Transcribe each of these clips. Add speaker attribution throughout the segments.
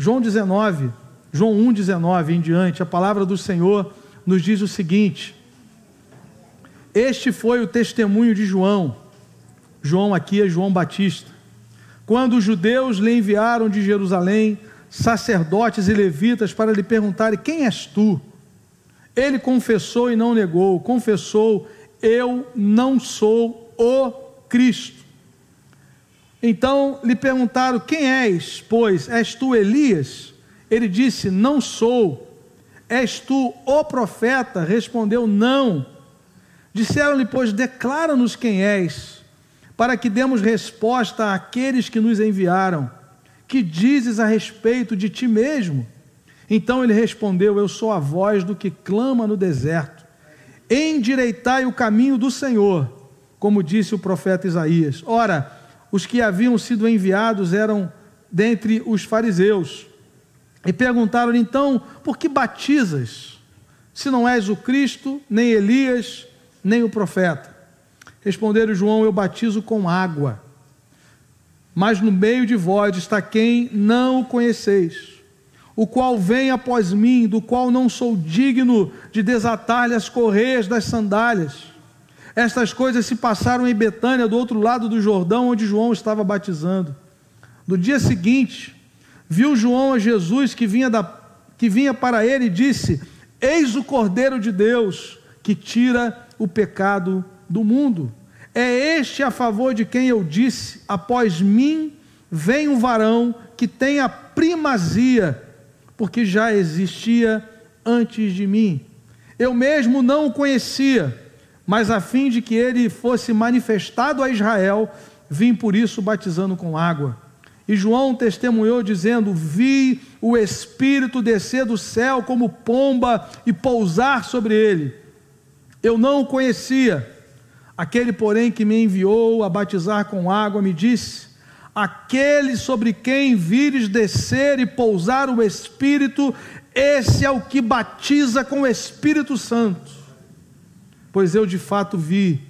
Speaker 1: João 19, João 1, 19 em diante, a palavra do Senhor nos diz o seguinte: Este foi o testemunho de João. João aqui é João Batista. Quando os judeus lhe enviaram de Jerusalém sacerdotes e levitas para lhe perguntarem: Quem és tu? Ele confessou e não negou, confessou: Eu não sou o Cristo. Então lhe perguntaram: Quem és? Pois és tu Elias? Ele disse: Não sou. És tu o profeta? Respondeu: Não. Disseram-lhe, pois, declara-nos quem és, para que demos resposta àqueles que nos enviaram. Que dizes a respeito de ti mesmo? Então ele respondeu: Eu sou a voz do que clama no deserto. Endireitai o caminho do Senhor, como disse o profeta Isaías. Ora, os que haviam sido enviados eram dentre os fariseus. E perguntaram-lhe então: Por que batizas, se não és o Cristo, nem Elias, nem o profeta? Responderam João: Eu batizo com água, mas no meio de vós está quem não o conheceis, o qual vem após mim, do qual não sou digno de desatar-lhe as correias das sandálias. Estas coisas se passaram em Betânia, do outro lado do Jordão, onde João estava batizando. No dia seguinte, viu João a Jesus que vinha, da, que vinha para ele e disse: Eis o Cordeiro de Deus que tira o pecado do mundo. É este a favor de quem eu disse: Após mim vem um varão que tem a primazia, porque já existia antes de mim. Eu mesmo não o conhecia mas a fim de que ele fosse manifestado a Israel, vim por isso batizando com água. E João testemunhou, dizendo: Vi o Espírito descer do céu como pomba e pousar sobre ele. Eu não o conhecia. Aquele, porém, que me enviou a batizar com água, me disse: Aquele sobre quem vires descer e pousar o Espírito, esse é o que batiza com o Espírito Santo pois eu de fato vi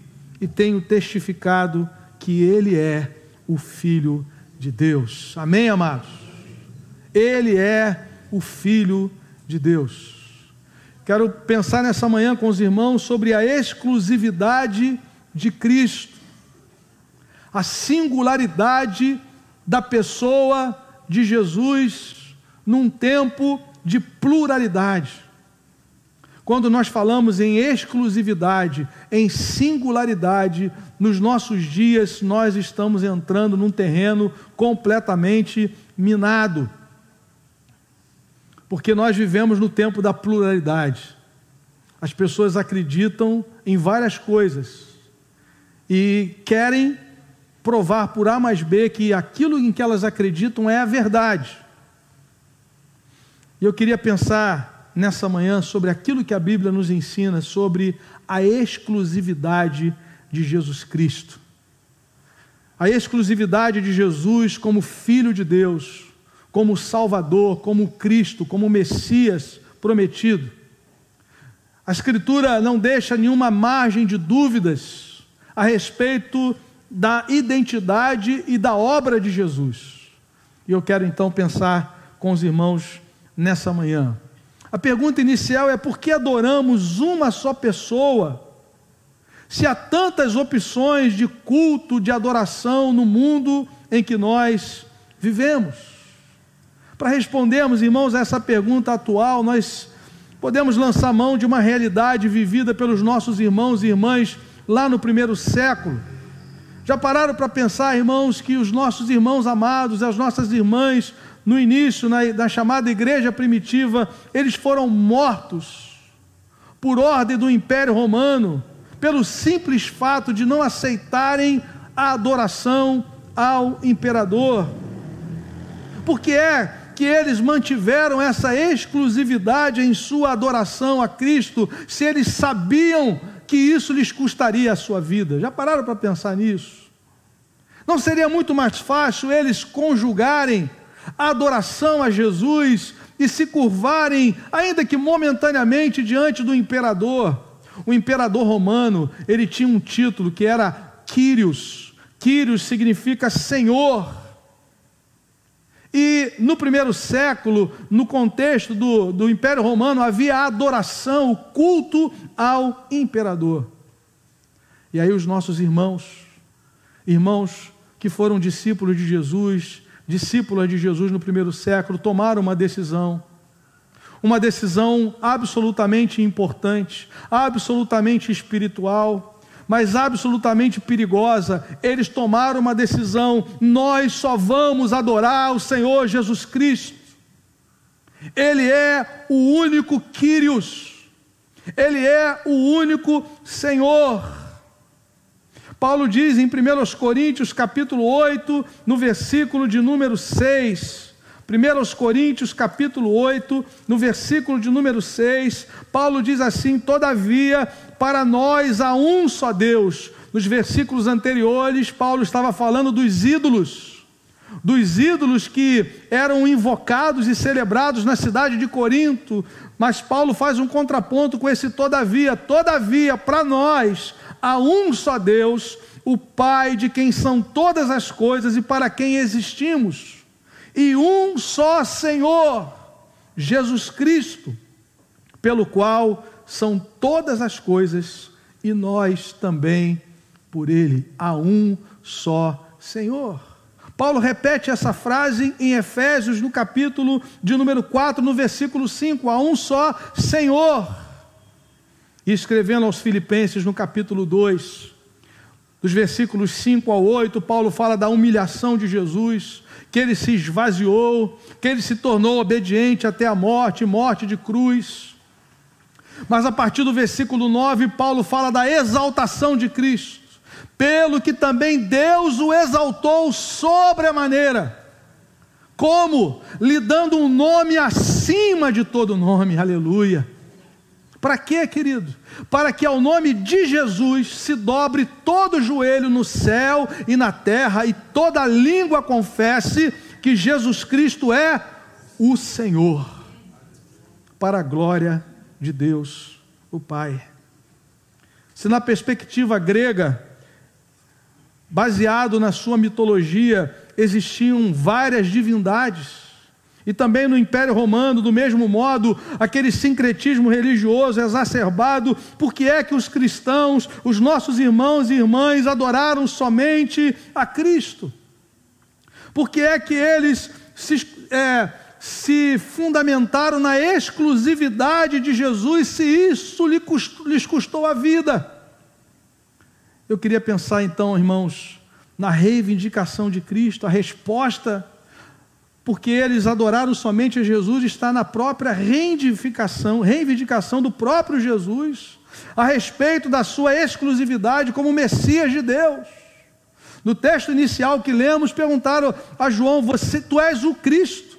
Speaker 1: e tenho testificado que Ele é o Filho de Deus. Amém, amados? Ele é o Filho de Deus. Quero pensar nessa manhã com os irmãos sobre a exclusividade de Cristo, a singularidade da pessoa de Jesus num tempo de pluralidade. Quando nós falamos em exclusividade, em singularidade, nos nossos dias nós estamos entrando num terreno completamente minado. Porque nós vivemos no tempo da pluralidade. As pessoas acreditam em várias coisas e querem provar por A mais B que aquilo em que elas acreditam é a verdade. E eu queria pensar nessa manhã sobre aquilo que a Bíblia nos ensina sobre a exclusividade de Jesus Cristo. A exclusividade de Jesus como Filho de Deus, como Salvador, como Cristo, como Messias prometido. A Escritura não deixa nenhuma margem de dúvidas a respeito da identidade e da obra de Jesus. E eu quero então pensar com os irmãos nessa manhã. A pergunta inicial é: por que adoramos uma só pessoa? Se há tantas opções de culto, de adoração no mundo em que nós vivemos. Para respondermos, irmãos, a essa pergunta atual, nós podemos lançar mão de uma realidade vivida pelos nossos irmãos e irmãs lá no primeiro século. Já pararam para pensar, irmãos, que os nossos irmãos amados, as nossas irmãs no início, na, na chamada igreja primitiva, eles foram mortos por ordem do Império Romano, pelo simples fato de não aceitarem a adoração ao imperador. Porque é que eles mantiveram essa exclusividade em sua adoração a Cristo, se eles sabiam que isso lhes custaria a sua vida? Já pararam para pensar nisso? Não seria muito mais fácil eles conjugarem a adoração a Jesus e se curvarem, ainda que momentaneamente, diante do imperador. O imperador romano, ele tinha um título que era Quírios. Quírios significa Senhor. E no primeiro século, no contexto do, do Império Romano, havia a adoração, o culto ao imperador. E aí os nossos irmãos, irmãos que foram discípulos de Jesus, discípulas de Jesus no primeiro século, tomaram uma decisão. Uma decisão absolutamente importante, absolutamente espiritual, mas absolutamente perigosa. Eles tomaram uma decisão: nós só vamos adorar o Senhor Jesus Cristo. Ele é o único Quírios, Ele é o único Senhor. Paulo diz em 1 Coríntios capítulo 8, no versículo de número 6, 1 Coríntios capítulo 8, no versículo de número 6, Paulo diz assim: Todavia para nós há um só Deus. Nos versículos anteriores, Paulo estava falando dos ídolos, dos ídolos que eram invocados e celebrados na cidade de Corinto, mas Paulo faz um contraponto com esse todavia. Todavia, para nós há um só Deus, o Pai de quem são todas as coisas e para quem existimos, e um só Senhor, Jesus Cristo, pelo qual são todas as coisas e nós também por Ele. Há um só Senhor. Paulo repete essa frase em Efésios, no capítulo de número 4, no versículo 5, há um só Senhor. E escrevendo aos Filipenses, no capítulo 2, dos versículos 5 ao 8, Paulo fala da humilhação de Jesus, que ele se esvaziou, que ele se tornou obediente até a morte morte de cruz. Mas a partir do versículo 9, Paulo fala da exaltação de Cristo, pelo que também Deus o exaltou sobre a maneira. Como? Lhe dando um nome acima de todo nome, aleluia. Para quê, querido? Para que ao nome de Jesus se dobre todo joelho no céu e na terra e toda língua confesse que Jesus Cristo é o Senhor, para a glória de Deus, o Pai. Se na perspectiva grega, baseado na sua mitologia, existiam várias divindades, e também no Império Romano, do mesmo modo, aquele sincretismo religioso exacerbado, porque é que os cristãos, os nossos irmãos e irmãs, adoraram somente a Cristo? Porque é que eles se, é, se fundamentaram na exclusividade de Jesus, se isso lhes custou a vida. Eu queria pensar então, irmãos, na reivindicação de Cristo, a resposta, porque eles adoraram somente a Jesus, está na própria reivindicação, reivindicação do próprio Jesus, a respeito da sua exclusividade como Messias de Deus. No texto inicial que lemos, perguntaram a João: Você, tu és o Cristo?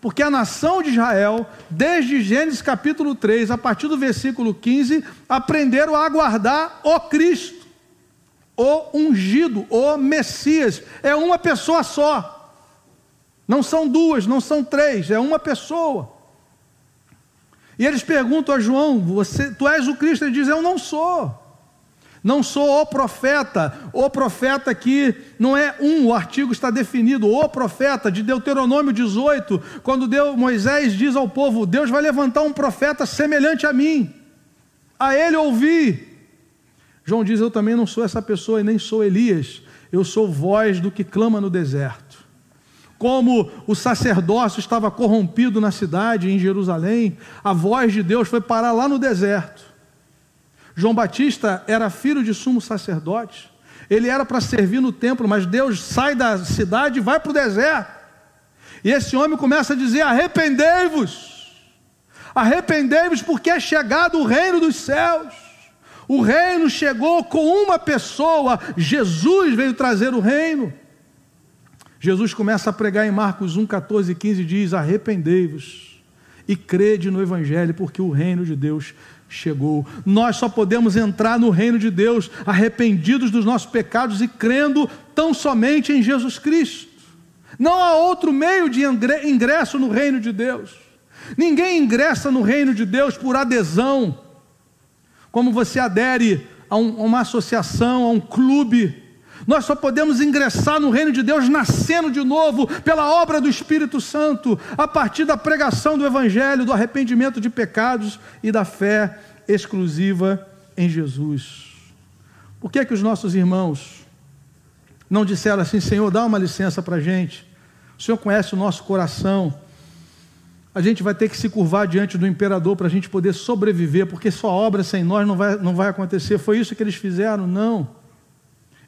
Speaker 1: Porque a nação de Israel, desde Gênesis capítulo 3, a partir do versículo 15, aprenderam a aguardar o Cristo, o ungido, o Messias. É uma pessoa só. Não são duas, não são três, é uma pessoa. E eles perguntam a João: você, Tu és o Cristo? Ele diz: Eu não sou. Não sou o profeta. O profeta aqui não é um, o artigo está definido. O profeta de Deuteronômio 18, quando Deus, Moisés diz ao povo: Deus vai levantar um profeta semelhante a mim. A ele ouvi. João diz: Eu também não sou essa pessoa e nem sou Elias. Eu sou voz do que clama no deserto. Como o sacerdócio estava corrompido na cidade, em Jerusalém, a voz de Deus foi parar lá no deserto. João Batista era filho de sumo sacerdote. Ele era para servir no templo, mas Deus sai da cidade e vai para o deserto. E esse homem começa a dizer: arrependei-vos, arrependei-vos, porque é chegado o reino dos céus. O reino chegou com uma pessoa, Jesus veio trazer o reino. Jesus começa a pregar em Marcos 1, 14 e 15: diz: arrependei-vos e crede no Evangelho, porque o reino de Deus chegou. Nós só podemos entrar no reino de Deus arrependidos dos nossos pecados e crendo tão somente em Jesus Cristo. Não há outro meio de ingresso no reino de Deus. Ninguém ingressa no reino de Deus por adesão, como você adere a, um, a uma associação, a um clube. Nós só podemos ingressar no reino de Deus nascendo de novo pela obra do Espírito Santo, a partir da pregação do Evangelho, do arrependimento de pecados e da fé exclusiva em Jesus. Por que é que os nossos irmãos não disseram assim, Senhor, dá uma licença para a gente? O Senhor conhece o nosso coração. A gente vai ter que se curvar diante do imperador para a gente poder sobreviver, porque sua obra sem nós não vai, não vai acontecer. Foi isso que eles fizeram? Não.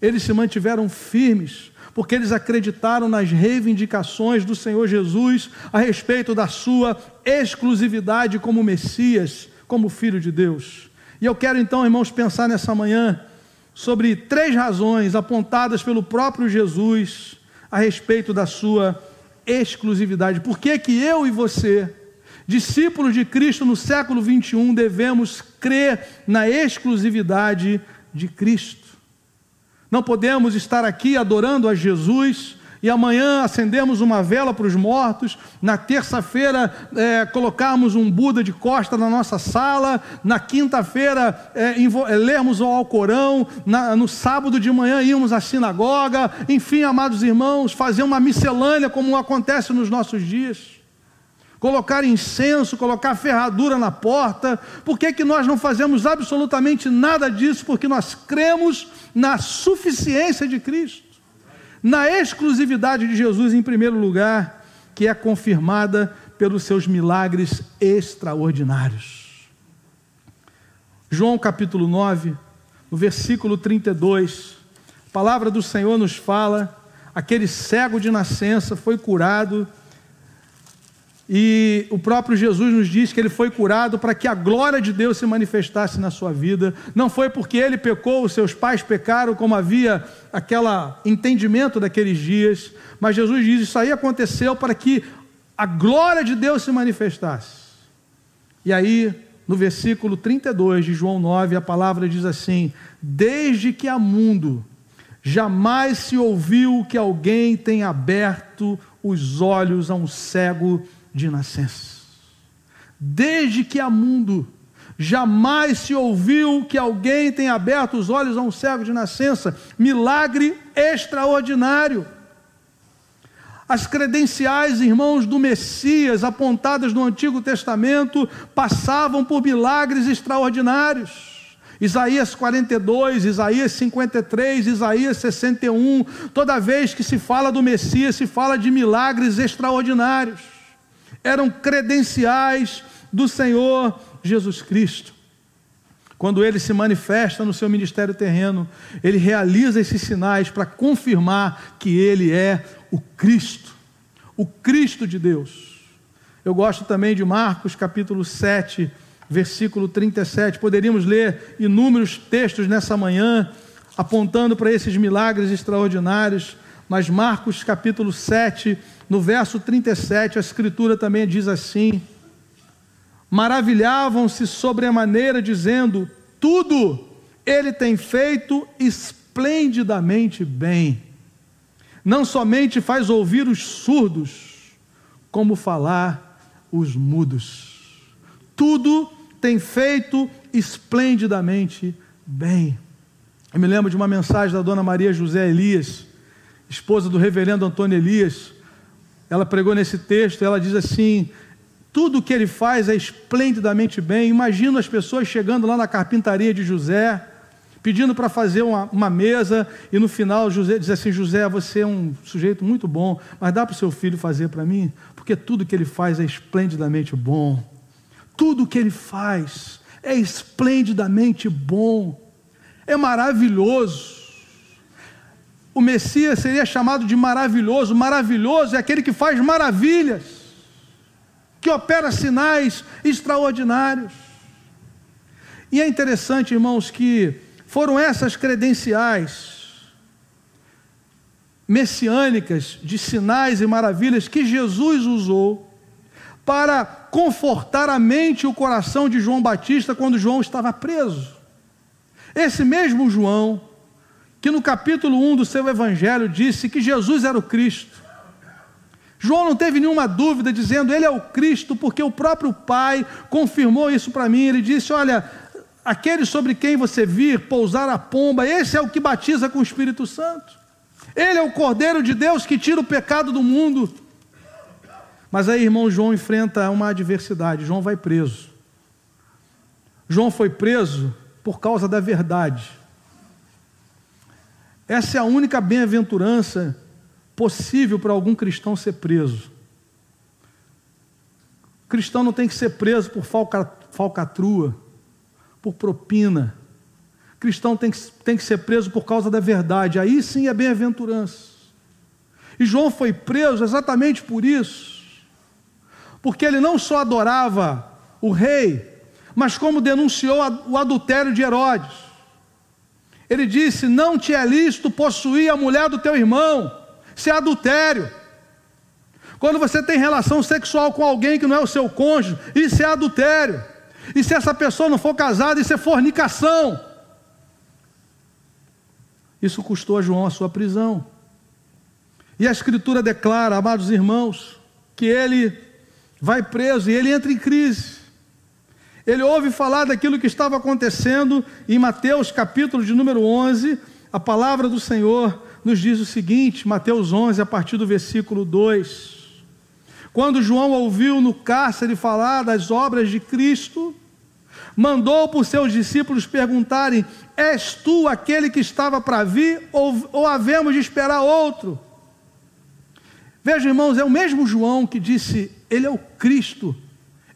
Speaker 1: Eles se mantiveram firmes, porque eles acreditaram nas reivindicações do Senhor Jesus a respeito da sua exclusividade como Messias, como Filho de Deus. E eu quero então, irmãos, pensar nessa manhã sobre três razões apontadas pelo próprio Jesus a respeito da sua exclusividade. Por que, que eu e você, discípulos de Cristo no século 21, devemos crer na exclusividade de Cristo? Não podemos estar aqui adorando a Jesus e amanhã acendemos uma vela para os mortos, na terça-feira é, colocarmos um Buda de costa na nossa sala, na quinta-feira é, lermos o Alcorão, na, no sábado de manhã irmos à sinagoga, enfim, amados irmãos, fazer uma miscelânea como acontece nos nossos dias colocar incenso, colocar ferradura na porta. Por que, que nós não fazemos absolutamente nada disso? Porque nós cremos na suficiência de Cristo, na exclusividade de Jesus, em primeiro lugar, que é confirmada pelos seus milagres extraordinários. João capítulo 9, no versículo 32, a palavra do Senhor nos fala: aquele cego de nascença foi curado e o próprio Jesus nos diz que ele foi curado para que a glória de Deus se manifestasse na sua vida. Não foi porque ele pecou, os seus pais pecaram, como havia aquele entendimento daqueles dias, mas Jesus diz: Isso aí aconteceu para que a glória de Deus se manifestasse. E aí, no versículo 32 de João 9, a palavra diz assim: Desde que há mundo, jamais se ouviu que alguém tenha aberto os olhos a um cego de nascença. Desde que há mundo, jamais se ouviu que alguém tenha aberto os olhos a um cego de nascença. Milagre extraordinário. As credenciais, irmãos, do Messias, apontadas no Antigo Testamento, passavam por milagres extraordinários. Isaías 42, Isaías 53, Isaías 61, toda vez que se fala do Messias, se fala de milagres extraordinários eram credenciais do Senhor Jesus Cristo. Quando ele se manifesta no seu ministério terreno, ele realiza esses sinais para confirmar que ele é o Cristo, o Cristo de Deus. Eu gosto também de Marcos capítulo 7, versículo 37. Poderíamos ler inúmeros textos nessa manhã apontando para esses milagres extraordinários, mas Marcos capítulo 7, no verso 37, a Escritura também diz assim: Maravilhavam-se sobremaneira, dizendo: Tudo ele tem feito esplendidamente bem. Não somente faz ouvir os surdos, como falar os mudos. Tudo tem feito esplendidamente bem. Eu me lembro de uma mensagem da dona Maria José Elias, esposa do reverendo Antônio Elias, ela pregou nesse texto, ela diz assim: tudo que ele faz é esplendidamente bem. Imagino as pessoas chegando lá na carpintaria de José, pedindo para fazer uma, uma, mesa, e no final José diz assim: José, você é um sujeito muito bom, mas dá para o seu filho fazer para mim? Porque tudo que ele faz é esplendidamente bom. Tudo que ele faz é esplendidamente bom, é maravilhoso o Messias seria chamado de maravilhoso. Maravilhoso é aquele que faz maravilhas, que opera sinais extraordinários. E é interessante, irmãos, que foram essas credenciais messiânicas de sinais e maravilhas que Jesus usou para confortar a mente e o coração de João Batista quando João estava preso. Esse mesmo João, que no capítulo 1 do seu evangelho disse que Jesus era o Cristo. João não teve nenhuma dúvida dizendo ele é o Cristo, porque o próprio Pai confirmou isso para mim. Ele disse: Olha, aquele sobre quem você vir pousar a pomba, esse é o que batiza com o Espírito Santo. Ele é o Cordeiro de Deus que tira o pecado do mundo. Mas aí, irmão, João enfrenta uma adversidade. João vai preso. João foi preso por causa da verdade. Essa é a única bem-aventurança possível para algum cristão ser preso. O cristão não tem que ser preso por falca, falcatrua, por propina. O cristão tem que, tem que ser preso por causa da verdade. Aí sim é bem-aventurança. E João foi preso exatamente por isso. Porque ele não só adorava o rei, mas como denunciou o adultério de Herodes. Ele disse: Não te é lícito possuir a mulher do teu irmão, isso é adultério. Quando você tem relação sexual com alguém que não é o seu cônjuge, isso é adultério. E se essa pessoa não for casada, isso é fornicação. Isso custou a João a sua prisão. E a Escritura declara, amados irmãos, que ele vai preso e ele entra em crise. Ele ouve falar daquilo que estava acontecendo em Mateus capítulo de número 11, a palavra do Senhor nos diz o seguinte, Mateus 11, a partir do versículo 2. Quando João ouviu no cárcere falar das obras de Cristo, mandou por seus discípulos perguntarem: És tu aquele que estava para vir, ou, ou havemos de esperar outro? Veja, irmãos, é o mesmo João que disse: Ele é o Cristo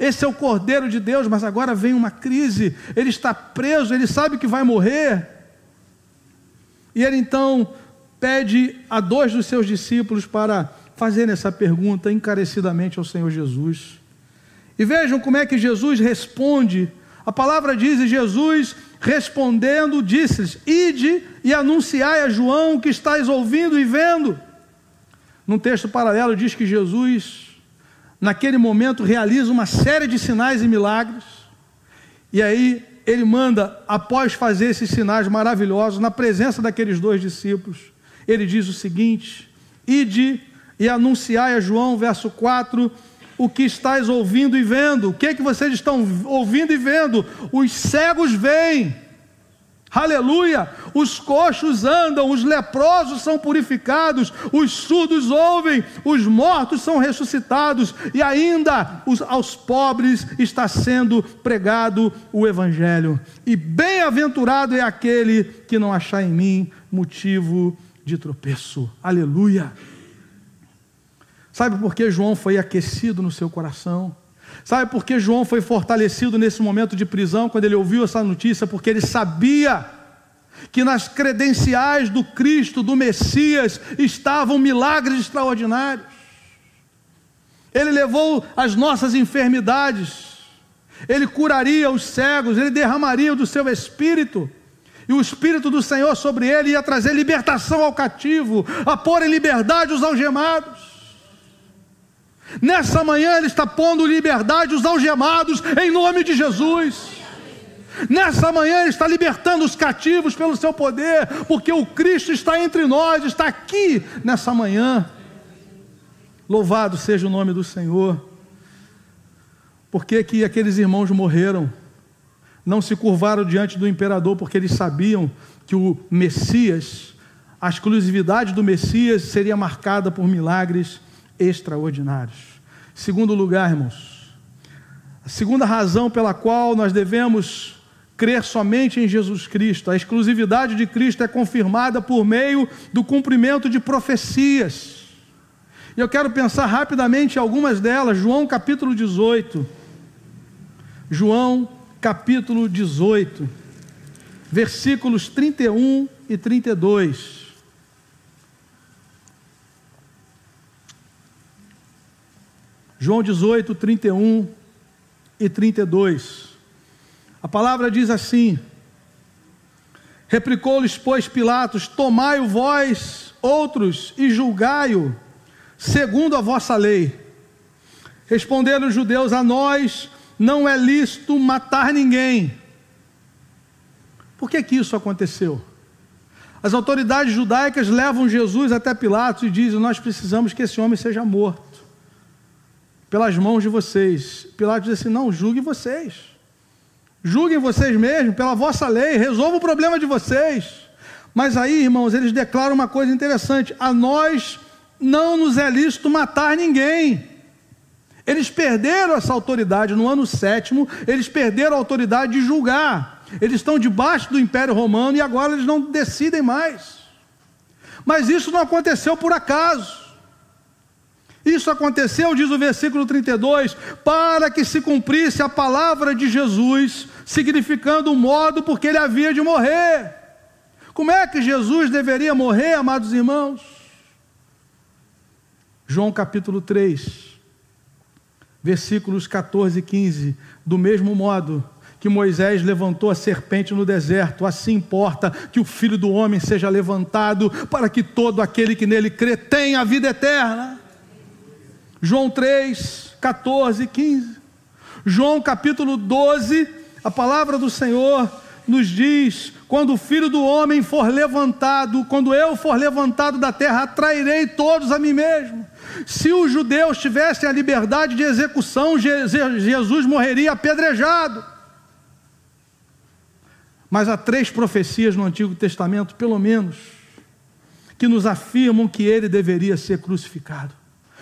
Speaker 1: esse é o Cordeiro de Deus, mas agora vem uma crise, ele está preso, ele sabe que vai morrer. E ele então pede a dois dos seus discípulos para fazerem essa pergunta encarecidamente ao Senhor Jesus. E vejam como é que Jesus responde. A palavra diz: e Jesus respondendo, disse-lhes: Ide e anunciai a João que estáis ouvindo e vendo. Num texto paralelo diz que Jesus naquele momento realiza uma série de sinais e milagres. E aí ele manda, após fazer esses sinais maravilhosos, na presença daqueles dois discípulos, ele diz o seguinte: Ide e anunciai a João, verso 4, o que estáis ouvindo e vendo. O que é que vocês estão ouvindo e vendo? Os cegos veem Aleluia! Os coxos andam, os leprosos são purificados, os surdos ouvem, os mortos são ressuscitados e ainda os, aos pobres está sendo pregado o Evangelho. E bem-aventurado é aquele que não achar em mim motivo de tropeço. Aleluia! Sabe por que João foi aquecido no seu coração? Sabe por que João foi fortalecido nesse momento de prisão, quando ele ouviu essa notícia? Porque ele sabia que nas credenciais do Cristo, do Messias, estavam milagres extraordinários. Ele levou as nossas enfermidades, ele curaria os cegos, ele derramaria do seu espírito e o Espírito do Senhor sobre ele ia trazer libertação ao cativo, a pôr em liberdade os algemados. Nessa manhã Ele está pondo liberdade os algemados em nome de Jesus. Nessa manhã Ele está libertando os cativos pelo seu poder, porque o Cristo está entre nós, está aqui nessa manhã. Louvado seja o nome do Senhor. Por que, que aqueles irmãos morreram? Não se curvaram diante do imperador, porque eles sabiam que o Messias, a exclusividade do Messias seria marcada por milagres extraordinários. Segundo lugar, irmãos, a segunda razão pela qual nós devemos crer somente em Jesus Cristo, a exclusividade de Cristo é confirmada por meio do cumprimento de profecias. E eu quero pensar rapidamente em algumas delas. João capítulo 18. João capítulo 18, versículos 31 e 32. João 18, 31 e 32. A palavra diz assim: Replicou-lhes, pois, Pilatos: Tomai-o vós, outros, e julgai-o, segundo a vossa lei. Responderam os judeus: A nós não é lícito matar ninguém. Por que, que isso aconteceu? As autoridades judaicas levam Jesus até Pilatos e dizem: Nós precisamos que esse homem seja morto pelas mãos de vocês. Pilatos diz assim: não, julgue vocês. Julguem vocês mesmos, pela vossa lei, resolvam o problema de vocês. Mas aí, irmãos, eles declaram uma coisa interessante: a nós não nos é lícito matar ninguém. Eles perderam essa autoridade no ano sétimo, eles perderam a autoridade de julgar. Eles estão debaixo do Império Romano e agora eles não decidem mais. Mas isso não aconteceu por acaso. Isso aconteceu, diz o versículo 32, para que se cumprisse a palavra de Jesus, significando o modo porque ele havia de morrer. Como é que Jesus deveria morrer, amados irmãos? João capítulo 3, versículos 14 e 15. Do mesmo modo que Moisés levantou a serpente no deserto, assim importa que o filho do homem seja levantado, para que todo aquele que nele crê tenha a vida eterna. João 3, 14 e 15. João capítulo 12, a palavra do Senhor nos diz: quando o filho do homem for levantado, quando eu for levantado da terra, atrairei todos a mim mesmo. Se os judeus tivessem a liberdade de execução, Jesus morreria apedrejado. Mas há três profecias no Antigo Testamento, pelo menos, que nos afirmam que ele deveria ser crucificado.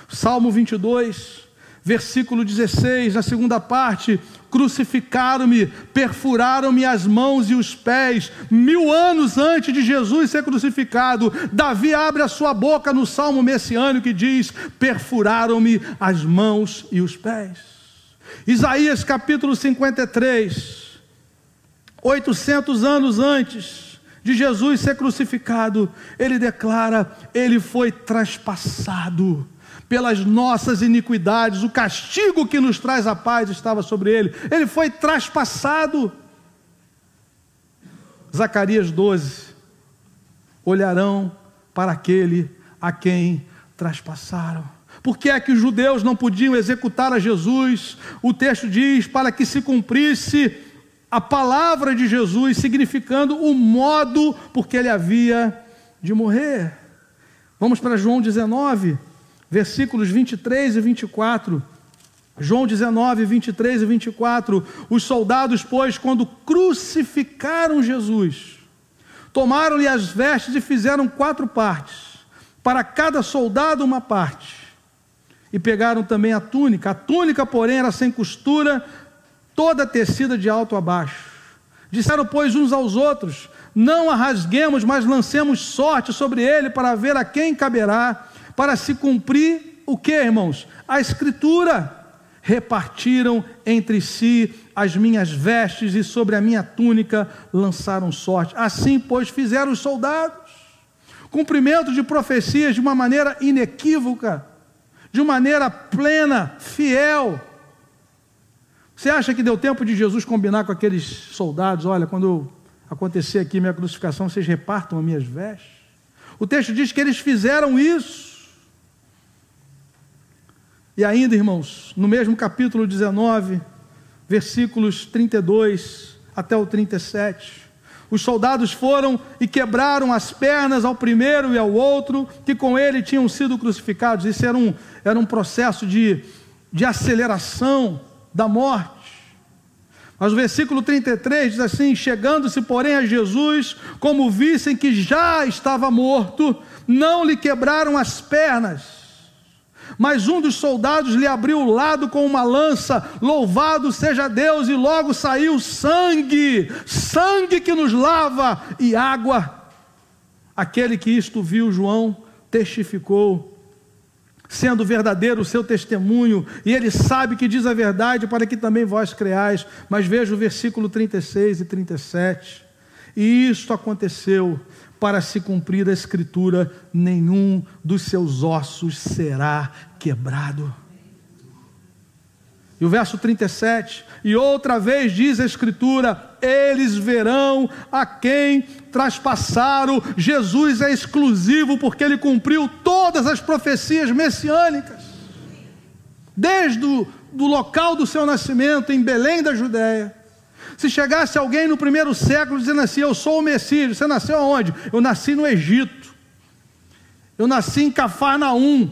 Speaker 1: Salmo 22, versículo 16, na segunda parte: crucificaram-me, perfuraram-me as mãos e os pés, mil anos antes de Jesus ser crucificado. Davi abre a sua boca no salmo messiânico que diz: perfuraram-me as mãos e os pés. Isaías capítulo 53, 800 anos antes de Jesus ser crucificado, ele declara: ele foi traspassado pelas nossas iniquidades, o castigo que nos traz a paz estava sobre ele, ele foi traspassado. Zacarias 12: olharão para aquele a quem traspassaram. Por que é que os judeus não podiam executar a Jesus? O texto diz: para que se cumprisse a palavra de Jesus, significando o modo porque ele havia de morrer. Vamos para João 19 versículos 23 e 24. João 19, 23 e 24. Os soldados, pois, quando crucificaram Jesus, tomaram-lhe as vestes e fizeram quatro partes, para cada soldado uma parte. E pegaram também a túnica. A túnica, porém, era sem costura, toda tecida de alto a baixo. Disseram, pois, uns aos outros: Não a rasguemos, mas lancemos sorte sobre ele para ver a quem caberá para se cumprir o que, irmãos? A Escritura. Repartiram entre si as minhas vestes e sobre a minha túnica lançaram sorte. Assim, pois, fizeram os soldados. Cumprimento de profecias de uma maneira inequívoca, de maneira plena, fiel. Você acha que deu tempo de Jesus combinar com aqueles soldados? Olha, quando acontecer aqui minha crucificação, vocês repartam as minhas vestes? O texto diz que eles fizeram isso. E ainda, irmãos, no mesmo capítulo 19, versículos 32 até o 37, os soldados foram e quebraram as pernas ao primeiro e ao outro, que com ele tinham sido crucificados. Isso era um, era um processo de, de aceleração da morte. Mas o versículo 33 diz assim: Chegando-se, porém, a Jesus, como vissem que já estava morto, não lhe quebraram as pernas mas um dos soldados lhe abriu o lado com uma lança, louvado seja Deus, e logo saiu sangue, sangue que nos lava e água. Aquele que isto viu, João, testificou, sendo verdadeiro o seu testemunho, e ele sabe que diz a verdade para que também vós creais. Mas veja o versículo 36 e 37. E isto aconteceu para se cumprir a Escritura: nenhum dos seus ossos será quebrado. E o verso 37, e outra vez diz a Escritura: eles verão a quem traspassaram. Jesus é exclusivo porque ele cumpriu todas as profecias messiânicas, desde o do local do seu nascimento, em Belém da Judéia, se chegasse alguém no primeiro século dizendo assim: Eu sou o Messias, você nasceu aonde? Eu nasci no Egito, eu nasci em Cafarnaum,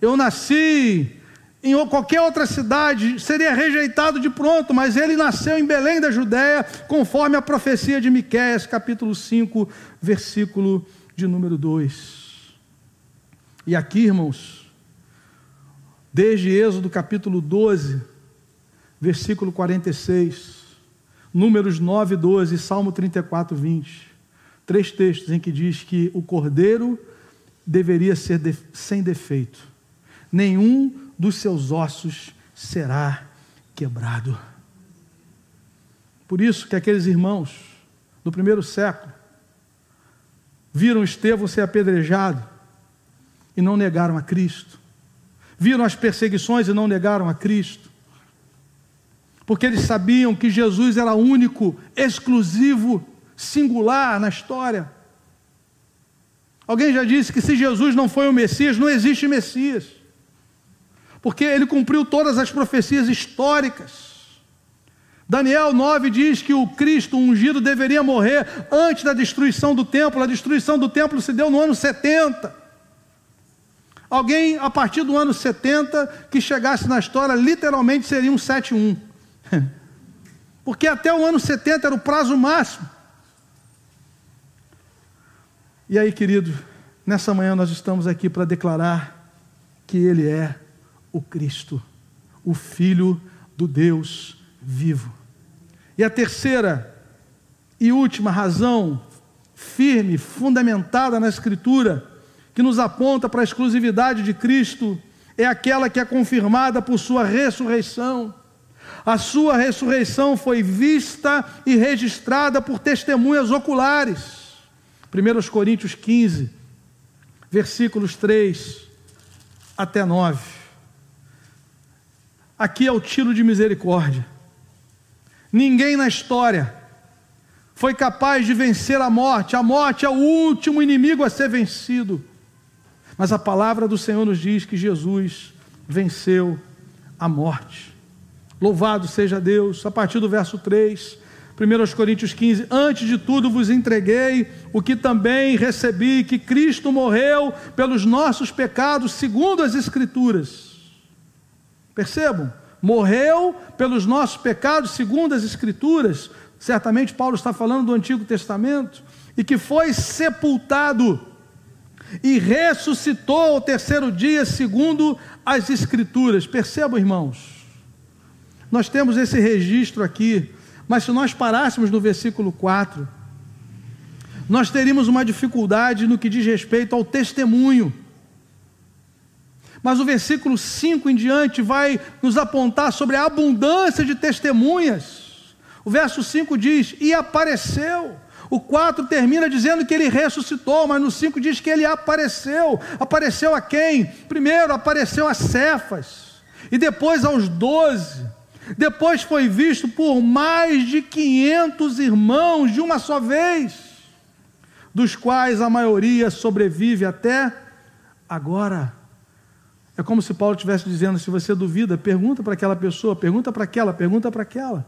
Speaker 1: eu nasci em qualquer outra cidade, seria rejeitado de pronto, mas ele nasceu em Belém da Judéia, conforme a profecia de Miqueias, capítulo 5, versículo de número 2. E aqui, irmãos, desde Êxodo capítulo 12, versículo 46, Números 9, 12, Salmo 34, 20. Três textos em que diz que o cordeiro deveria ser de, sem defeito, nenhum dos seus ossos será quebrado. Por isso que aqueles irmãos do primeiro século viram Estevão ser apedrejado e não negaram a Cristo. Viram as perseguições e não negaram a Cristo. Porque eles sabiam que Jesus era único, exclusivo, singular na história. Alguém já disse que se Jesus não foi o Messias, não existe Messias porque ele cumpriu todas as profecias históricas. Daniel 9 diz que o Cristo ungido deveria morrer antes da destruição do templo. A destruição do templo se deu no ano 70. Alguém, a partir do ano 70, que chegasse na história, literalmente seria um 71. Porque até o ano 70 era o prazo máximo. E aí, querido, nessa manhã nós estamos aqui para declarar que Ele é o Cristo, o Filho do Deus vivo. E a terceira e última razão, firme, fundamentada na Escritura, que nos aponta para a exclusividade de Cristo, é aquela que é confirmada por Sua ressurreição. A Sua ressurreição foi vista e registrada por testemunhas oculares. 1 Coríntios 15, versículos 3 até 9. Aqui é o tiro de misericórdia. Ninguém na história foi capaz de vencer a morte. A morte é o último inimigo a ser vencido. Mas a palavra do Senhor nos diz que Jesus venceu a morte. Louvado seja Deus. A partir do verso 3, 1 Coríntios 15: Antes de tudo vos entreguei o que também recebi, que Cristo morreu pelos nossos pecados, segundo as Escrituras Percebam? Morreu pelos nossos pecados, segundo as Escrituras. Certamente Paulo está falando do Antigo Testamento. E que foi sepultado e ressuscitou ao terceiro dia, segundo as Escrituras. Percebam, irmãos? Nós temos esse registro aqui, mas se nós parássemos no versículo 4, nós teríamos uma dificuldade no que diz respeito ao testemunho. Mas o versículo 5 em diante vai nos apontar sobre a abundância de testemunhas. O verso 5 diz: E apareceu. O 4 termina dizendo que ele ressuscitou, mas no 5 diz que ele apareceu. Apareceu a quem? Primeiro apareceu a Cefas, e depois aos doze. Depois foi visto por mais de 500 irmãos de uma só vez, dos quais a maioria sobrevive até agora. É como se Paulo estivesse dizendo: se você duvida, pergunta para aquela pessoa, pergunta para aquela, pergunta para aquela.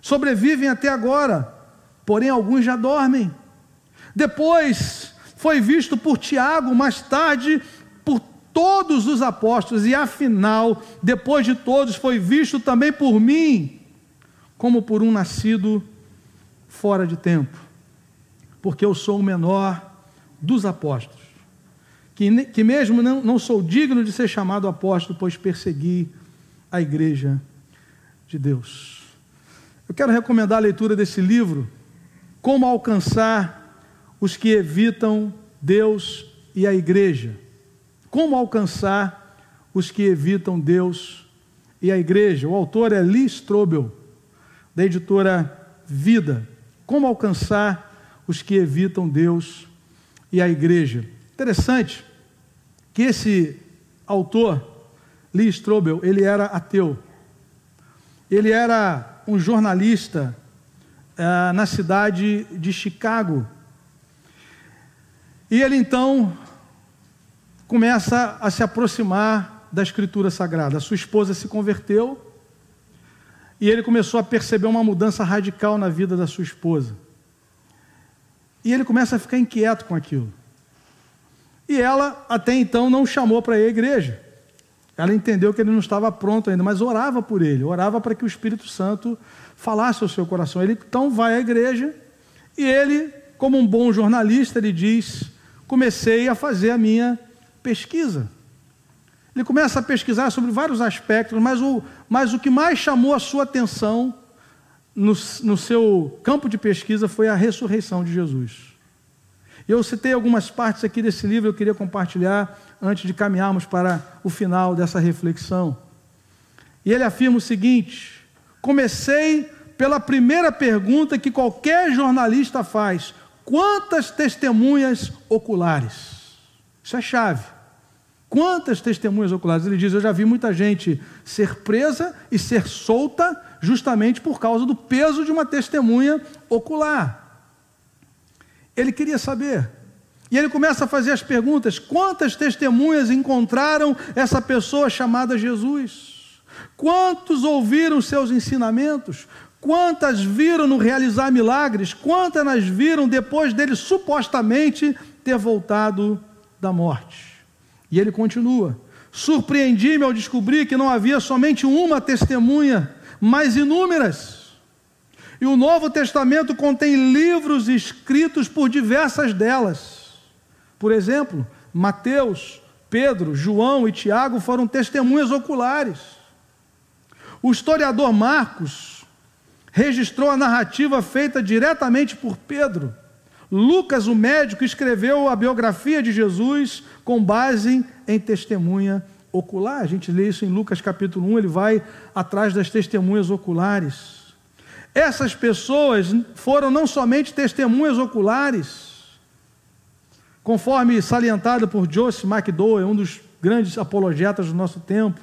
Speaker 1: Sobrevivem até agora, porém alguns já dormem. Depois foi visto por Tiago, mais tarde todos os apóstolos, e afinal, depois de todos, foi visto também por mim, como por um nascido fora de tempo, porque eu sou o menor dos apóstolos que, que mesmo não, não sou digno de ser chamado apóstolo, pois persegui a igreja de Deus. Eu quero recomendar a leitura desse livro, Como Alcançar os que Evitam Deus e a Igreja. Como alcançar os que evitam Deus e a Igreja. O autor é Lee Strobel, da editora Vida. Como alcançar os que evitam Deus e a Igreja. Interessante que esse autor, Lee Strobel, ele era ateu. Ele era um jornalista uh, na cidade de Chicago. E ele então começa a se aproximar da Escritura Sagrada. Sua esposa se converteu e ele começou a perceber uma mudança radical na vida da sua esposa. E ele começa a ficar inquieto com aquilo. E ela até então não chamou para ir à igreja. Ela entendeu que ele não estava pronto ainda, mas orava por ele, orava para que o Espírito Santo falasse ao seu coração. Ele então vai à igreja e ele, como um bom jornalista, ele diz: comecei a fazer a minha pesquisa. Ele começa a pesquisar sobre vários aspectos, mas o, mas o que mais chamou a sua atenção no, no seu campo de pesquisa foi a ressurreição de Jesus. Eu citei algumas partes aqui desse livro, eu queria compartilhar antes de caminharmos para o final dessa reflexão. E ele afirma o seguinte: comecei pela primeira pergunta que qualquer jornalista faz: quantas testemunhas oculares? Isso é chave. Quantas testemunhas oculares? Ele diz: Eu já vi muita gente ser presa e ser solta justamente por causa do peso de uma testemunha ocular. Ele queria saber. E ele começa a fazer as perguntas: quantas testemunhas encontraram essa pessoa chamada Jesus? Quantos ouviram seus ensinamentos? Quantas viram no realizar milagres? Quantas viram depois dele supostamente ter voltado da morte? E ele continua: Surpreendi-me ao descobrir que não havia somente uma testemunha, mas inúmeras. E o Novo Testamento contém livros escritos por diversas delas. Por exemplo, Mateus, Pedro, João e Tiago foram testemunhas oculares. O historiador Marcos registrou a narrativa feita diretamente por Pedro Lucas, o médico, escreveu a biografia de Jesus com base em testemunha ocular. A gente lê isso em Lucas capítulo 1, ele vai atrás das testemunhas oculares. Essas pessoas foram não somente testemunhas oculares, conforme salientado por Joseph McDowell, um dos grandes apologetas do nosso tempo,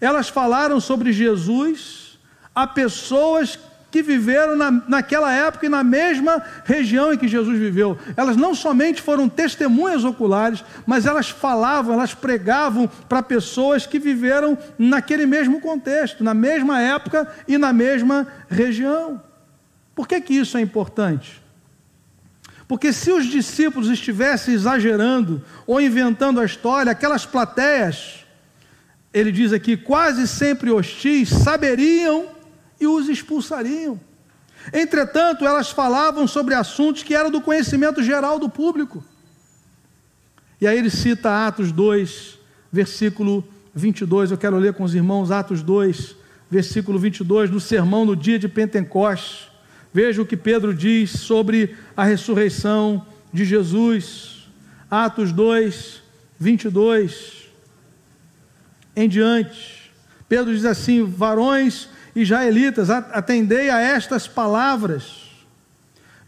Speaker 1: elas falaram sobre Jesus a pessoas que viveram na, naquela época e na mesma região em que Jesus viveu. Elas não somente foram testemunhas oculares, mas elas falavam, elas pregavam para pessoas que viveram naquele mesmo contexto, na mesma época e na mesma região. Por que, que isso é importante? Porque se os discípulos estivessem exagerando ou inventando a história, aquelas plateias, ele diz aqui, quase sempre hostis, saberiam e os expulsariam. Entretanto, elas falavam sobre assuntos que eram do conhecimento geral do público. E aí ele cita Atos 2, versículo 22. Eu quero ler com os irmãos Atos 2, versículo 22, no sermão no dia de Pentecostes. Veja o que Pedro diz sobre a ressurreição de Jesus. Atos 2, 22 em diante. Pedro diz assim: Varões Israelitas, atendei a estas palavras.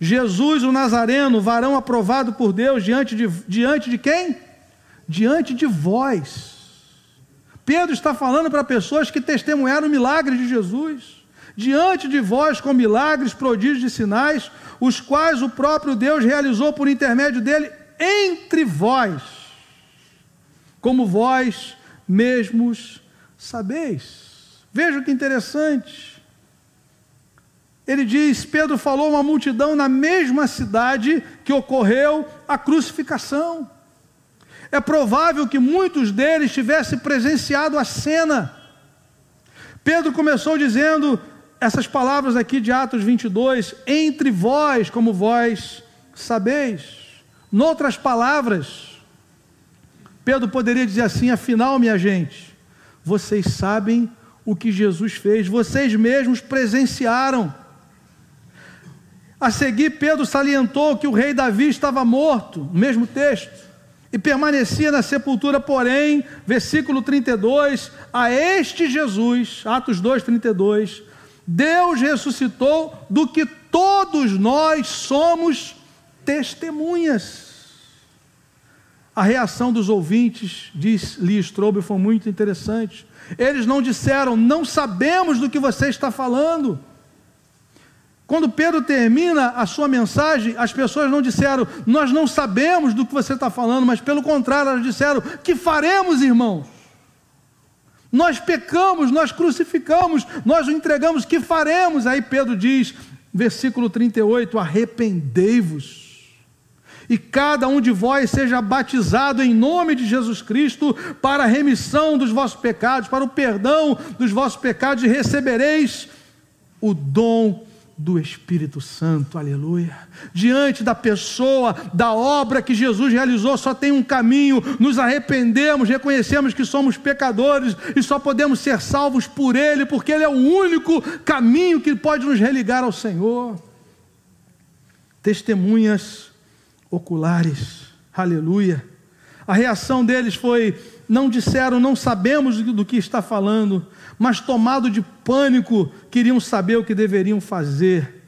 Speaker 1: Jesus, o Nazareno, varão aprovado por Deus, diante de, diante de quem? Diante de vós. Pedro está falando para pessoas que testemunharam o milagre de Jesus. Diante de vós, com milagres, prodígios e sinais, os quais o próprio Deus realizou por intermédio dele entre vós, como vós mesmos sabeis. Veja que interessante. Ele diz: Pedro falou uma multidão na mesma cidade que ocorreu a crucificação. É provável que muitos deles tivessem presenciado a cena. Pedro começou dizendo essas palavras aqui de Atos 22, entre vós, como vós sabeis. Noutras palavras, Pedro poderia dizer assim: afinal, minha gente, vocês sabem o que Jesus fez, vocês mesmos presenciaram. A seguir, Pedro salientou que o rei Davi estava morto, mesmo texto, e permanecia na sepultura, porém, versículo 32, a este Jesus, Atos 2, 32, Deus ressuscitou do que todos nós somos testemunhas. A reação dos ouvintes, diz Lee Strobel, foi muito interessante. Eles não disseram, não sabemos do que você está falando. Quando Pedro termina a sua mensagem, as pessoas não disseram, nós não sabemos do que você está falando, mas pelo contrário, elas disseram, que faremos, irmãos? Nós pecamos, nós crucificamos, nós o entregamos, que faremos? Aí Pedro diz, versículo 38, arrependei-vos e cada um de vós seja batizado em nome de Jesus Cristo para a remissão dos vossos pecados, para o perdão dos vossos pecados, e recebereis o dom do Espírito Santo, aleluia. Diante da pessoa, da obra que Jesus realizou, só tem um caminho: nos arrependemos, reconhecemos que somos pecadores e só podemos ser salvos por Ele, porque Ele é o único caminho que pode nos religar ao Senhor. Testemunhas oculares, aleluia. A reação deles foi: não disseram, não sabemos do que está falando, mas tomado de pânico, queriam saber o que deveriam fazer.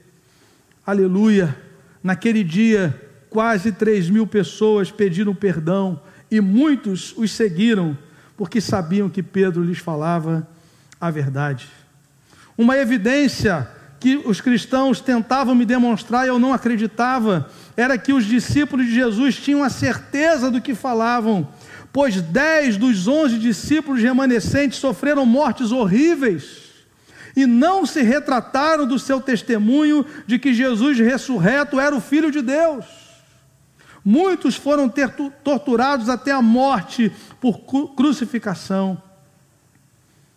Speaker 1: Aleluia. Naquele dia, quase três mil pessoas pediram perdão e muitos os seguiram, porque sabiam que Pedro lhes falava a verdade. Uma evidência que os cristãos tentavam me demonstrar e eu não acreditava era que os discípulos de Jesus tinham a certeza do que falavam pois dez dos onze discípulos remanescentes sofreram mortes horríveis e não se retrataram do seu testemunho de que Jesus ressurreto era o Filho de Deus. Muitos foram torturados até a morte por crucificação.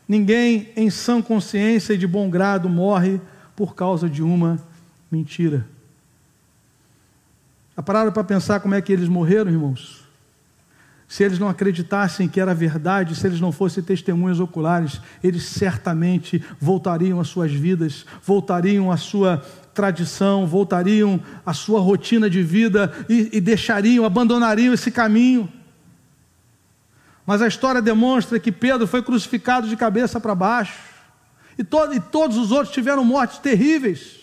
Speaker 1: Ninguém em sã consciência e de bom grado morre por causa de uma mentira. A pararam para pensar como é que eles morreram, irmãos? se eles não acreditassem que era verdade, se eles não fossem testemunhas oculares, eles certamente voltariam às suas vidas, voltariam à sua tradição, voltariam à sua rotina de vida e, e deixariam, abandonariam esse caminho. Mas a história demonstra que Pedro foi crucificado de cabeça para baixo, e, to e todos os outros tiveram mortes terríveis,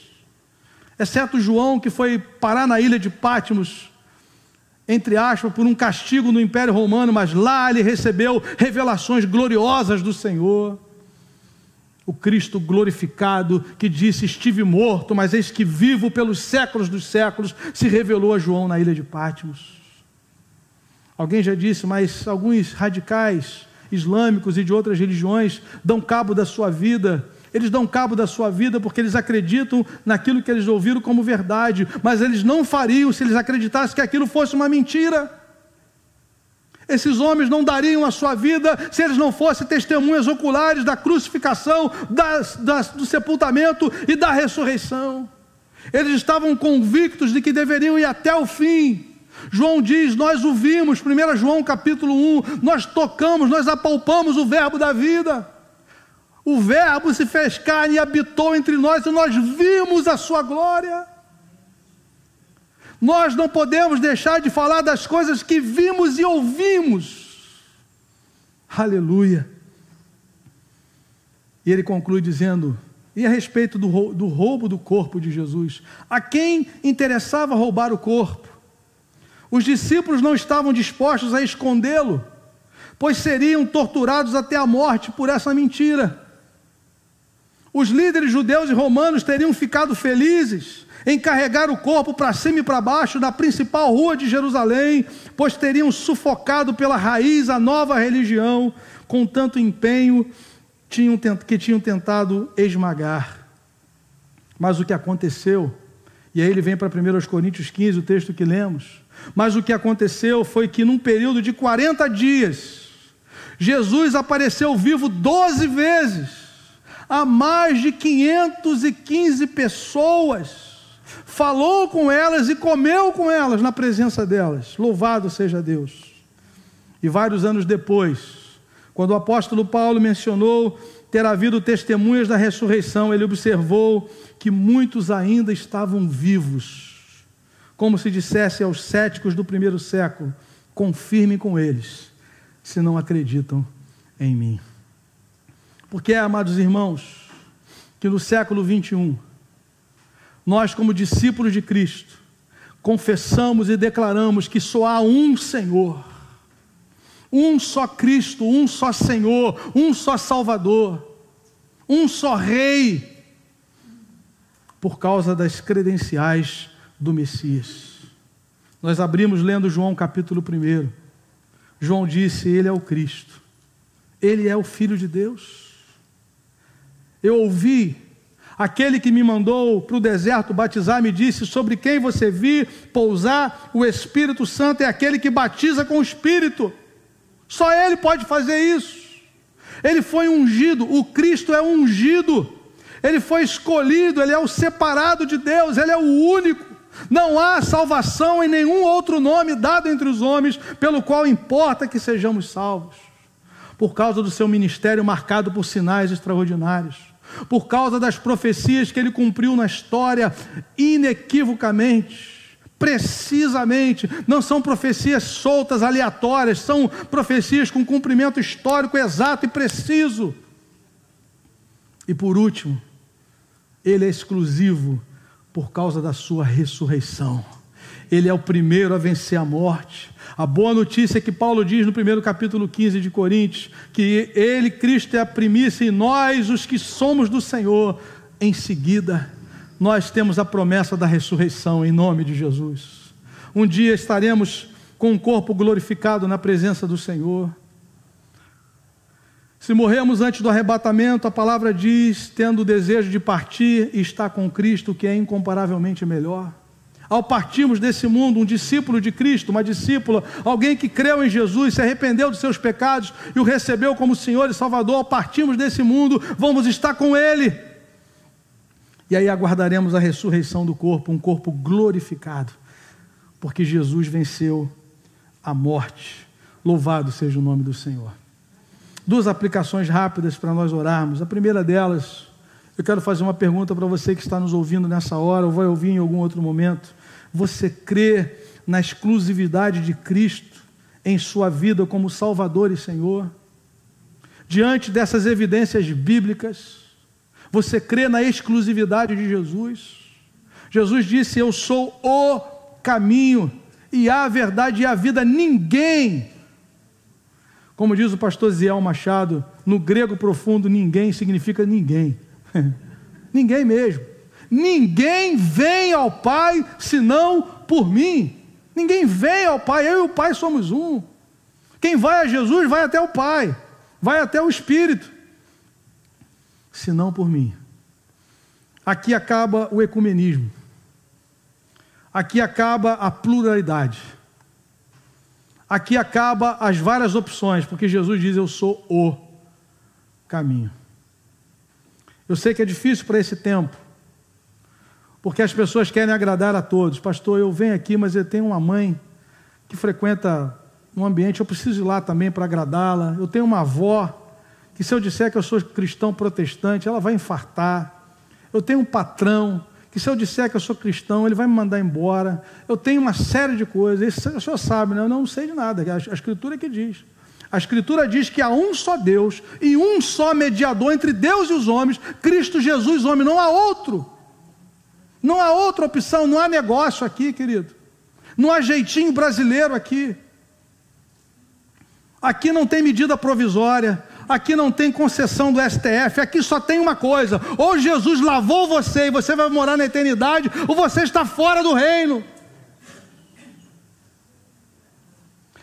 Speaker 1: exceto João, que foi parar na ilha de Pátimos entre aspas, por um castigo no Império Romano, mas lá ele recebeu revelações gloriosas do Senhor. O Cristo glorificado que disse: Estive morto, mas eis que vivo pelos séculos dos séculos, se revelou a João na ilha de Pátimos. Alguém já disse, mas alguns radicais islâmicos e de outras religiões dão cabo da sua vida eles dão cabo da sua vida porque eles acreditam naquilo que eles ouviram como verdade, mas eles não fariam se eles acreditassem que aquilo fosse uma mentira. Esses homens não dariam a sua vida se eles não fossem testemunhas oculares da crucificação, das, das, do sepultamento e da ressurreição. Eles estavam convictos de que deveriam ir até o fim. João diz: Nós o vimos, 1 João capítulo 1, nós tocamos, nós apalpamos o verbo da vida. O Verbo se fez carne e habitou entre nós e nós vimos a sua glória. Nós não podemos deixar de falar das coisas que vimos e ouvimos. Aleluia. E ele conclui dizendo: e a respeito do, do roubo do corpo de Jesus? A quem interessava roubar o corpo? Os discípulos não estavam dispostos a escondê-lo, pois seriam torturados até a morte por essa mentira. Os líderes judeus e romanos teriam ficado felizes em carregar o corpo para cima e para baixo da principal rua de Jerusalém, pois teriam sufocado pela raiz a nova religião com tanto empenho que tinham tentado esmagar. Mas o que aconteceu, e aí ele vem para 1 Coríntios 15, o texto que lemos, mas o que aconteceu foi que num período de 40 dias, Jesus apareceu vivo 12 vezes a mais de 515 pessoas, falou com elas e comeu com elas na presença delas. Louvado seja Deus. E vários anos depois, quando o apóstolo Paulo mencionou ter havido testemunhas da ressurreição, ele observou que muitos ainda estavam vivos. Como se dissesse aos céticos do primeiro século: confirme com eles, se não acreditam em mim. Porque, amados irmãos, que no século 21, nós, como discípulos de Cristo, confessamos e declaramos que só há um Senhor, um só Cristo, um só Senhor, um só Salvador, um só Rei, por causa das credenciais do Messias. Nós abrimos lendo João capítulo 1. João disse: Ele é o Cristo, Ele é o Filho de Deus. Eu ouvi Aquele que me mandou para o deserto batizar me disse: Sobre quem você vir pousar o Espírito Santo é aquele que batiza com o Espírito. Só ele pode fazer isso. Ele foi ungido, o Cristo é ungido. Ele foi escolhido, ele é o separado de Deus, ele é o único. Não há salvação em nenhum outro nome dado entre os homens, pelo qual importa que sejamos salvos. Por causa do seu ministério marcado por sinais extraordinários, por causa das profecias que ele cumpriu na história inequivocamente, precisamente, não são profecias soltas, aleatórias, são profecias com cumprimento histórico exato e preciso. E por último, ele é exclusivo por causa da sua ressurreição. Ele é o primeiro a vencer a morte. A boa notícia é que Paulo diz no primeiro capítulo 15 de Coríntios que ele, Cristo, é a primícia e nós, os que somos do Senhor, em seguida, nós temos a promessa da ressurreição em nome de Jesus. Um dia estaremos com um corpo glorificado na presença do Senhor. Se morremos antes do arrebatamento, a palavra diz, tendo o desejo de partir e estar com Cristo, que é incomparavelmente melhor. Ao partirmos desse mundo, um discípulo de Cristo, uma discípula, alguém que creu em Jesus, se arrependeu dos seus pecados e o recebeu como Senhor e Salvador, ao partirmos desse mundo, vamos estar com Ele. E aí aguardaremos a ressurreição do corpo, um corpo glorificado, porque Jesus venceu a morte. Louvado seja o nome do Senhor duas aplicações rápidas para nós orarmos. A primeira delas, eu quero fazer uma pergunta para você que está nos ouvindo nessa hora, ou vai ouvir em algum outro momento. Você crê na exclusividade de Cristo em sua vida como Salvador e Senhor? Diante dessas evidências bíblicas, você crê na exclusividade de Jesus? Jesus disse: Eu sou o caminho e a verdade e a vida. Ninguém como diz o pastor Ziel Machado, no grego profundo, ninguém significa ninguém. ninguém mesmo. Ninguém vem ao Pai senão por mim. Ninguém vem ao Pai, eu e o Pai somos um. Quem vai a Jesus vai até o Pai, vai até o Espírito, senão por mim. Aqui acaba o ecumenismo. Aqui acaba a pluralidade. Aqui acaba as várias opções, porque Jesus diz: Eu sou o caminho. Eu sei que é difícil para esse tempo, porque as pessoas querem agradar a todos. Pastor, eu venho aqui, mas eu tenho uma mãe que frequenta um ambiente, eu preciso ir lá também para agradá-la. Eu tenho uma avó que, se eu disser que eu sou cristão protestante, ela vai infartar. Eu tenho um patrão que se eu disser que eu sou cristão, ele vai me mandar embora. Eu tenho uma série de coisas. Isso o senhor sabe, né? eu não sei de nada. A Escritura é que diz. A Escritura diz que há um só Deus e um só mediador entre Deus e os homens, Cristo Jesus, homem. Não há outro. Não há outra opção, não há negócio aqui, querido. Não há jeitinho brasileiro aqui. Aqui não tem medida provisória aqui não tem concessão do STF, aqui só tem uma coisa: ou Jesus lavou você e você vai morar na eternidade, ou você está fora do reino.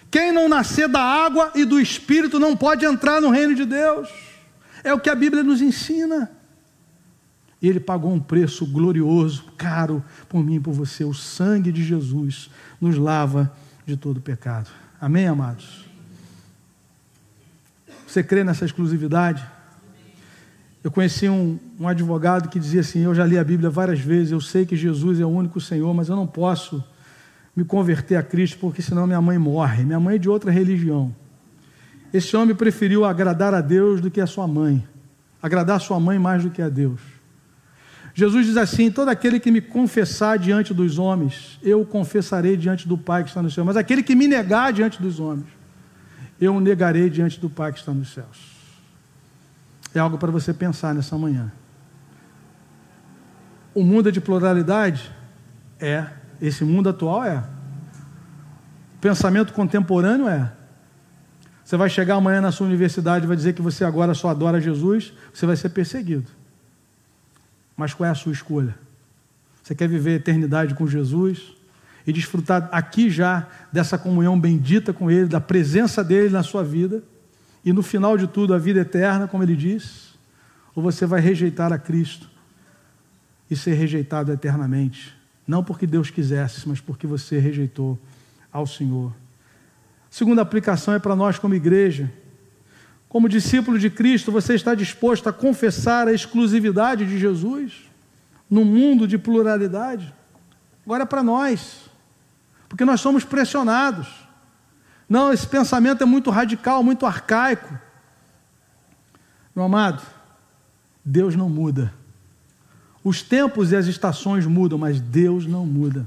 Speaker 1: Quem não nascer da água e do espírito não pode entrar no reino de Deus. É o que a Bíblia nos ensina. E ele pagou um preço glorioso, caro por mim e por você. O sangue de Jesus nos lava de todo pecado. Amém, amados? Você crê nessa exclusividade? Eu conheci um, um, advogado que dizia assim: Eu já li a Bíblia várias vezes, eu sei que Jesus é o único Senhor, mas eu não posso me converter a Cristo porque senão minha mãe morre. Minha mãe é de outra religião. Esse homem preferiu agradar a Deus do que a sua mãe, agradar a sua mãe mais do que a Deus. Jesus diz assim: Todo aquele que me confessar diante dos homens, eu o confessarei diante do Pai que está no céu. Mas aquele que me negar diante dos homens, eu o negarei diante do Pai que está nos céus. É algo para você pensar nessa manhã. O mundo é de pluralidade? É. Esse mundo atual é. O pensamento contemporâneo é. Você vai chegar amanhã na sua universidade e vai dizer que você agora só adora Jesus, você vai ser perseguido. Mas qual é a sua escolha? Você quer viver a eternidade com Jesus? e desfrutar aqui já dessa comunhão bendita com Ele, da presença dele na sua vida, e no final de tudo a vida eterna, como ele diz, ou você vai rejeitar a Cristo e ser rejeitado eternamente. Não porque Deus quisesse, mas porque você rejeitou ao Senhor. Segunda aplicação é para nós como igreja. Como discípulo de Cristo, você está disposto a confessar a exclusividade de Jesus no mundo de pluralidade? Agora é para nós, porque nós somos pressionados. Não, esse pensamento é muito radical, muito arcaico. Meu amado, Deus não muda. Os tempos e as estações mudam, mas Deus não muda.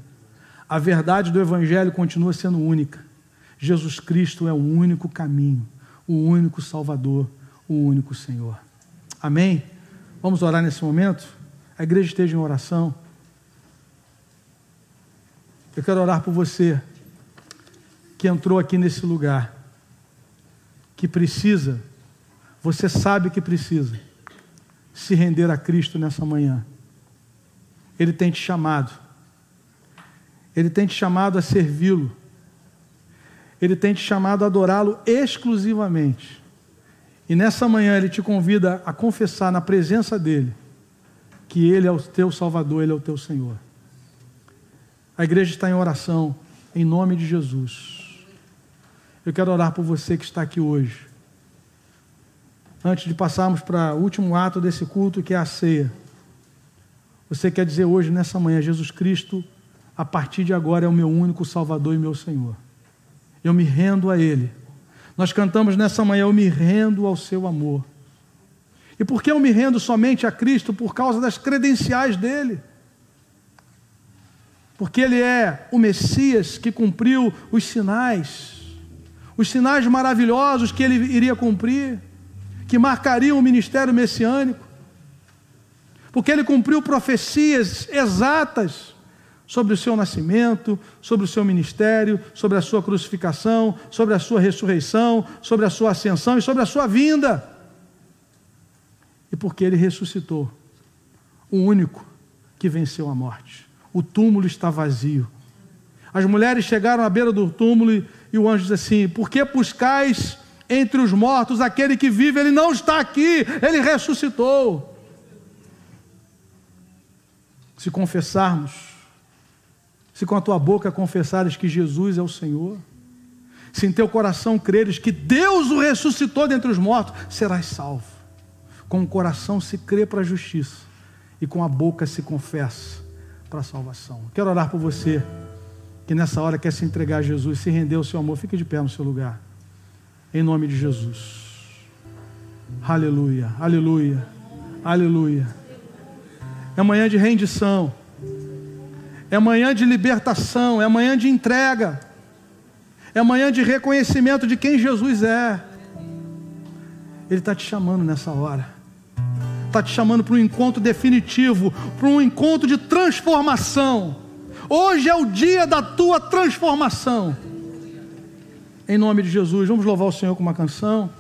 Speaker 1: A verdade do Evangelho continua sendo única. Jesus Cristo é o único caminho o único Salvador, o único Senhor. Amém? Vamos orar nesse momento? A igreja esteja em oração. Eu quero orar por você que entrou aqui nesse lugar, que precisa, você sabe que precisa, se render a Cristo nessa manhã. Ele tem te chamado, Ele tem te chamado a servi-lo, ele tem te chamado a adorá-lo exclusivamente. E nessa manhã ele te convida a confessar na presença dele que ele é o teu Salvador, ele é o teu Senhor. A igreja está em oração, em nome de Jesus. Eu quero orar por você que está aqui hoje. Antes de passarmos para o último ato desse culto, que é a ceia. Você quer dizer hoje, nessa manhã, Jesus Cristo, a partir de agora, é o meu único Salvador e meu Senhor eu me rendo a Ele. Nós cantamos nessa manhã, eu me rendo ao seu amor. E por que eu me rendo somente a Cristo? Por causa das credenciais dele. Porque ele é o Messias que cumpriu os sinais, os sinais maravilhosos que ele iria cumprir, que marcariam o ministério messiânico. Porque ele cumpriu profecias exatas sobre o seu nascimento, sobre o seu ministério, sobre a sua crucificação, sobre a sua ressurreição, sobre a sua ascensão e sobre a sua vinda. E porque ele ressuscitou, o único que venceu a morte. O túmulo está vazio. As mulheres chegaram à beira do túmulo e, o anjo diz assim: Por que buscais entre os mortos aquele que vive? Ele não está aqui, ele ressuscitou. Se confessarmos se com a tua boca confessares que Jesus é o Senhor, se em teu coração creres que Deus o ressuscitou dentre os mortos, serás salvo. Com o coração se crê para a justiça e com a boca se confessa para a salvação. Quero orar por você que nessa hora quer se entregar a Jesus, se render ao seu amor. Fique de pé no seu lugar. Em nome de Jesus. Aleluia, aleluia, aleluia. É manhã de rendição é manhã de libertação, é manhã de entrega, é manhã de reconhecimento de quem Jesus é. Ele está te chamando nessa hora, está te chamando para um encontro definitivo, para um encontro de transformação. Hoje é o dia da tua transformação. Em nome de Jesus, vamos louvar o Senhor com uma canção.